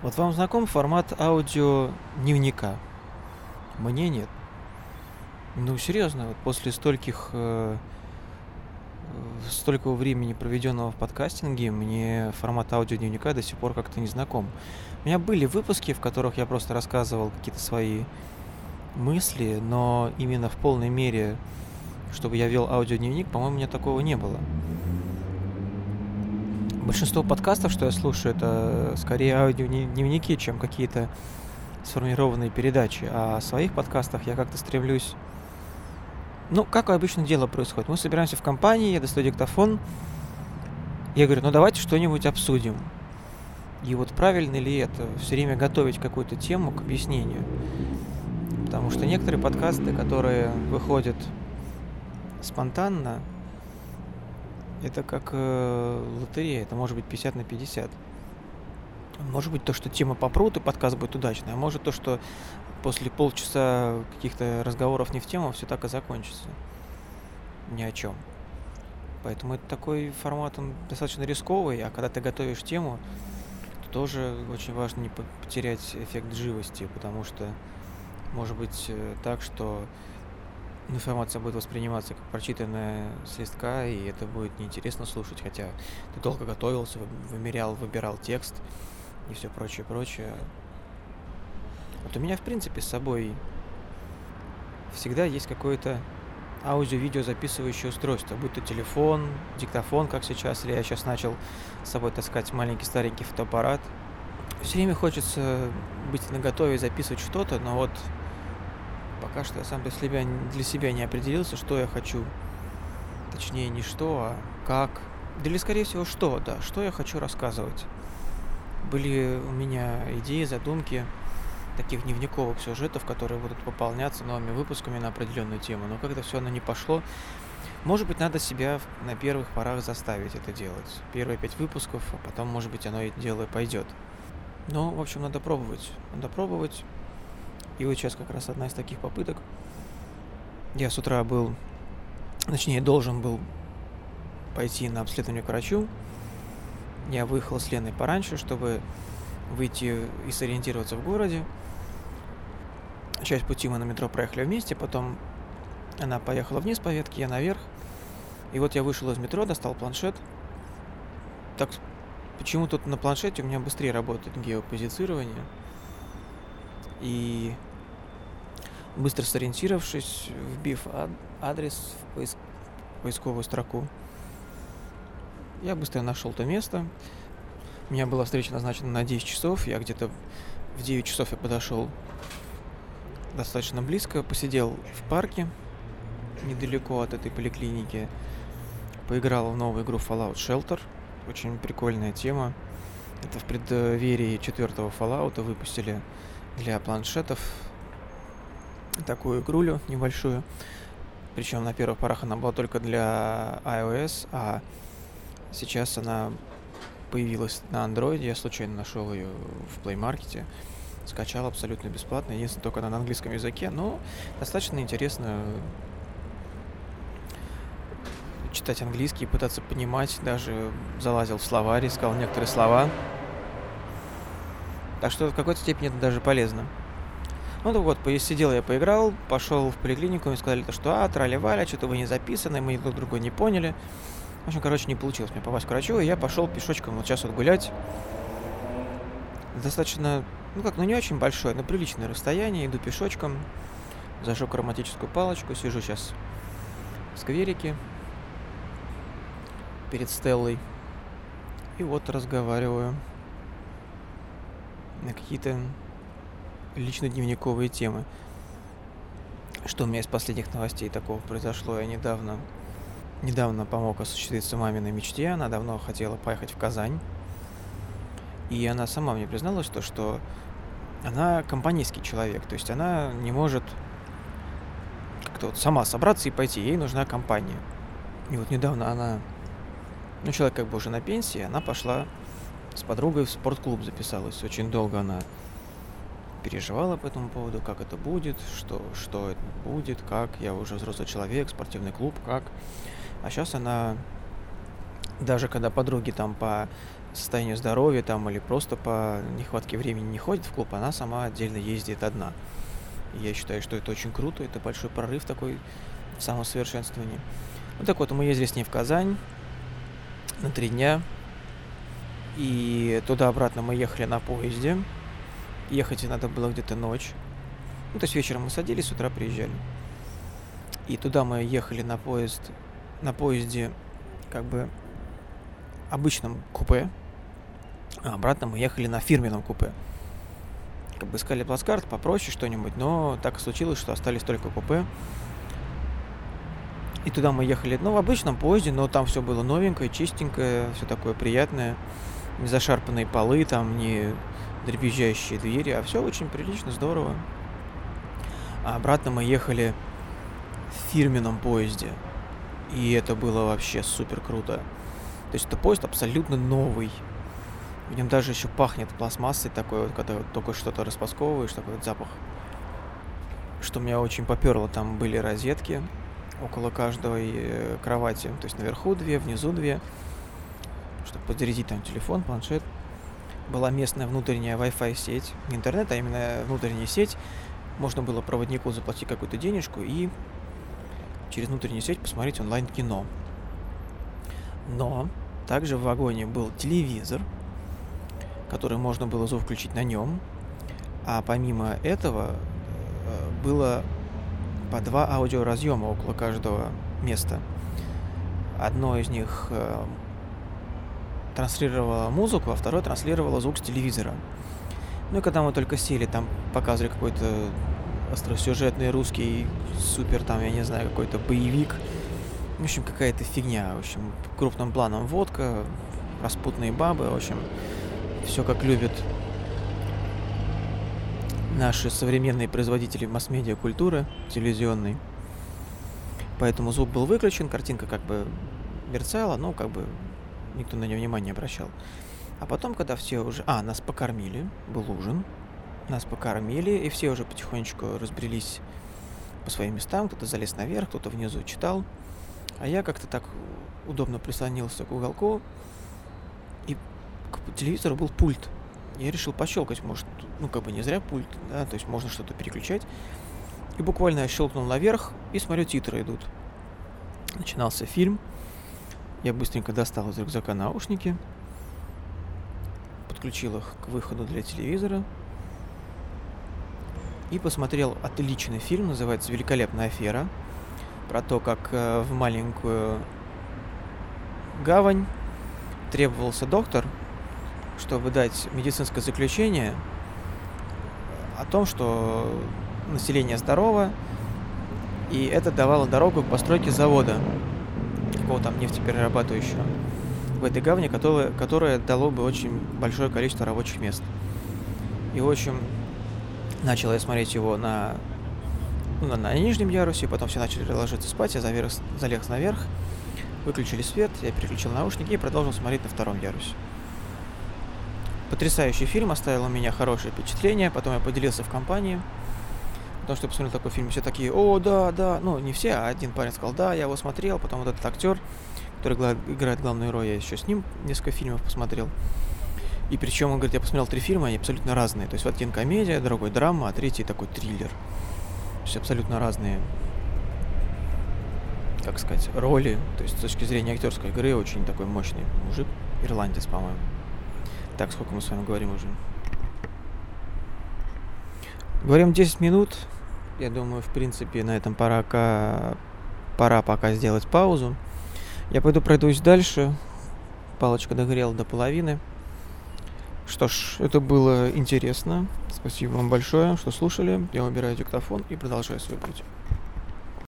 Вот вам знаком формат аудио дневника? Мне нет. Ну, серьезно, вот после стольких э, э, столького времени, проведенного в подкастинге, мне формат аудиодневника до сих пор как-то не знаком. У меня были выпуски, в которых я просто рассказывал какие-то свои мысли, но именно в полной мере, чтобы я вел аудиодневник, по-моему, у меня такого не было. Большинство подкастов, что я слушаю, это скорее аудиодневники, чем какие-то сформированные передачи. А о своих подкастах я как-то стремлюсь... Ну, как обычно дело происходит. Мы собираемся в компании, я достаю диктофон, я говорю, ну давайте что-нибудь обсудим. И вот правильно ли это, все время готовить какую-то тему к объяснению. Потому что некоторые подкасты, которые выходят спонтанно, это как э, лотерея, это может быть 50 на 50. Может быть то, что тема попрут и подкаст будет удачный, а может то, что после полчаса каких-то разговоров не в тему, все так и закончится. Ни о чем. Поэтому это такой формат, он достаточно рисковый, а когда ты готовишь тему, то тоже очень важно не потерять эффект живости, потому что может быть э, так, что информация будет восприниматься как прочитанная с листка, и это будет неинтересно слушать, хотя ты долго готовился, вымерял, выбирал текст и все прочее, прочее. Вот у меня, в принципе, с собой всегда есть какое-то аудио-видео записывающее устройство, будь то телефон, диктофон, как сейчас, или я сейчас начал с собой таскать маленький старенький фотоаппарат. Все время хочется быть наготове записывать что-то, но вот пока что я сам для себя, для себя не определился, что я хочу. Точнее, не что, а как. Да или, скорее всего, что, да, что я хочу рассказывать. Были у меня идеи, задумки таких дневниковых сюжетов, которые будут пополняться новыми выпусками на определенную тему. Но когда все оно не пошло, может быть, надо себя на первых порах заставить это делать. Первые пять выпусков, а потом, может быть, оно и дело пойдет. Но, в общем, надо пробовать. Надо пробовать. И вот сейчас как раз одна из таких попыток. Я с утра был, точнее, должен был пойти на обследование к врачу. Я выехал с Леной пораньше, чтобы выйти и сориентироваться в городе. Часть пути мы на метро проехали вместе, потом она поехала вниз по ветке, я наверх. И вот я вышел из метро, достал планшет. Так, почему тут на планшете у меня быстрее работает геопозиционирование. И быстро сориентировавшись, вбив адрес в поиск... поисковую строку, я быстро нашел то место. У меня была встреча назначена на 10 часов. Я где-то в 9 часов я подошел достаточно близко, посидел в парке недалеко от этой поликлиники, поиграл в новую игру Fallout Shelter. Очень прикольная тема. Это в преддверии четвертого Fallout выпустили для планшетов такую игрулю небольшую. Причем на первых порах она была только для iOS, а сейчас она появилась на Android. Я случайно нашел ее в Play Market. Скачал абсолютно бесплатно. Единственное, только она на английском языке. Но достаточно интересно читать английский, пытаться понимать. Даже залазил в словарь, искал некоторые слова. Так что в какой-то степени это даже полезно. Ну так вот, сидел я, поиграл, пошел в поликлинику, мне сказали, что а, трали-валя, что-то вы не записаны, мы друг друга не поняли. В общем, короче, не получилось мне попасть к врачу, и я пошел пешочком вот сейчас вот гулять. Достаточно, ну как, ну не очень большое, но приличное расстояние, иду пешочком, зажег ароматическую палочку, сижу сейчас в скверике перед Стеллой. И вот разговариваю на какие-то лично-дневниковые темы. Что у меня из последних новостей такого произошло? Я недавно, недавно помог осуществиться маминой мечте. Она давно хотела поехать в Казань. И она сама мне призналась, то, что она компанейский человек. То есть она не может как-то вот сама собраться и пойти. Ей нужна компания. И вот недавно она, ну, человек как бы уже на пенсии, она пошла с подругой в спортклуб записалась. Очень долго она переживала по этому поводу, как это будет, что, что это будет, как. Я уже взрослый человек, спортивный клуб, как. А сейчас она, даже когда подруги там по состоянию здоровья там или просто по нехватке времени не ходит в клуб, она сама отдельно ездит одна. Я считаю, что это очень круто, это большой прорыв такой в самосовершенствовании. Ну так вот, мы ездили с ней в Казань на три дня. И туда-обратно мы ехали на поезде. Ехать надо было где-то ночь. Ну, то есть вечером мы садились, с утра приезжали. И туда мы ехали на поезд, на поезде как бы обычном купе, а обратно мы ехали на фирменном купе. Как бы искали плацкарт попроще что-нибудь, но так случилось, что остались только купе. И туда мы ехали, ну, в обычном поезде, но там все было новенькое, чистенькое, все такое приятное. Не зашарпанные полы, там не дребезжащие двери, а все очень прилично, здорово. А обратно мы ехали в фирменном поезде. И это было вообще супер круто. То есть это поезд абсолютно новый. В нем даже еще пахнет пластмассой такой вот, когда вот только что-то распасковываешь, такой вот запах. Что меня очень поперло, там были розетки около каждой э, кровати. То есть наверху две, внизу две. Чтобы подзарядить там телефон, планшет. Была местная внутренняя Wi-Fi сеть. Не интернет, а именно внутренняя сеть. Можно было проводнику заплатить какую-то денежку и через внутреннюю сеть посмотреть онлайн-кино. Но также в вагоне был телевизор, который можно было звук включить на нем. А помимо этого э, было по два аудиоразъема около каждого места. Одно из них транслировало музыку, а второе транслировало звук с телевизора. Ну и когда мы только сели, там показывали какой-то остросюжетный русский супер, там, я не знаю, какой-то боевик. В общем, какая-то фигня. В общем, крупным планом водка, распутные бабы, в общем, все как любят наши современные производители масс-медиа культуры телевизионной. Поэтому звук был выключен, картинка как бы мерцала, но как бы никто на нее внимания не обращал. А потом, когда все уже... А, нас покормили, был ужин, нас покормили, и все уже потихонечку разбрелись по своим местам. Кто-то залез наверх, кто-то внизу читал. А я как-то так удобно прислонился к уголку, и к телевизору был пульт. Я решил пощелкать, может, ну как бы не зря пульт, да, то есть можно что-то переключать. И буквально я щелкнул наверх, и смотрю, титры идут. Начинался фильм. Я быстренько достал из рюкзака наушники, подключил их к выходу для телевизора, и посмотрел отличный фильм, называется «Великолепная афера», про то, как э, в маленькую гавань требовался доктор, чтобы дать медицинское заключение о том, что население здорово, и это давало дорогу к постройке завода, какого там нефтеперерабатывающего в этой гавани, которое, которое дало бы очень большое количество рабочих мест. И, в общем, Начал я смотреть его на, ну, на, на нижнем ярусе, потом все начали ложиться спать, я заверх, залез наверх, выключили свет, я переключил наушники и продолжил смотреть на втором ярусе. Потрясающий фильм, оставил у меня хорошее впечатление, потом я поделился в компании, потому что я посмотрел такой фильм, все такие, о, да, да, ну, не все, а один парень сказал, да, я его смотрел, потом вот этот актер, который играет главную роль, я еще с ним несколько фильмов посмотрел. И причем, он говорит, я посмотрел три фильма, они абсолютно разные. То есть вот один комедия, другой драма, а третий такой триллер. То есть абсолютно разные, как сказать, роли. То есть с точки зрения актерской игры очень такой мощный мужик. Ирландец, по-моему. Так, сколько мы с вами говорим уже? Говорим 10 минут. Я думаю, в принципе, на этом пора, пора пока сделать паузу. Я пойду пройдусь дальше. Палочка догрела до половины. Что ж, это было интересно. Спасибо вам большое, что слушали. Я убираю диктофон и продолжаю свой путь.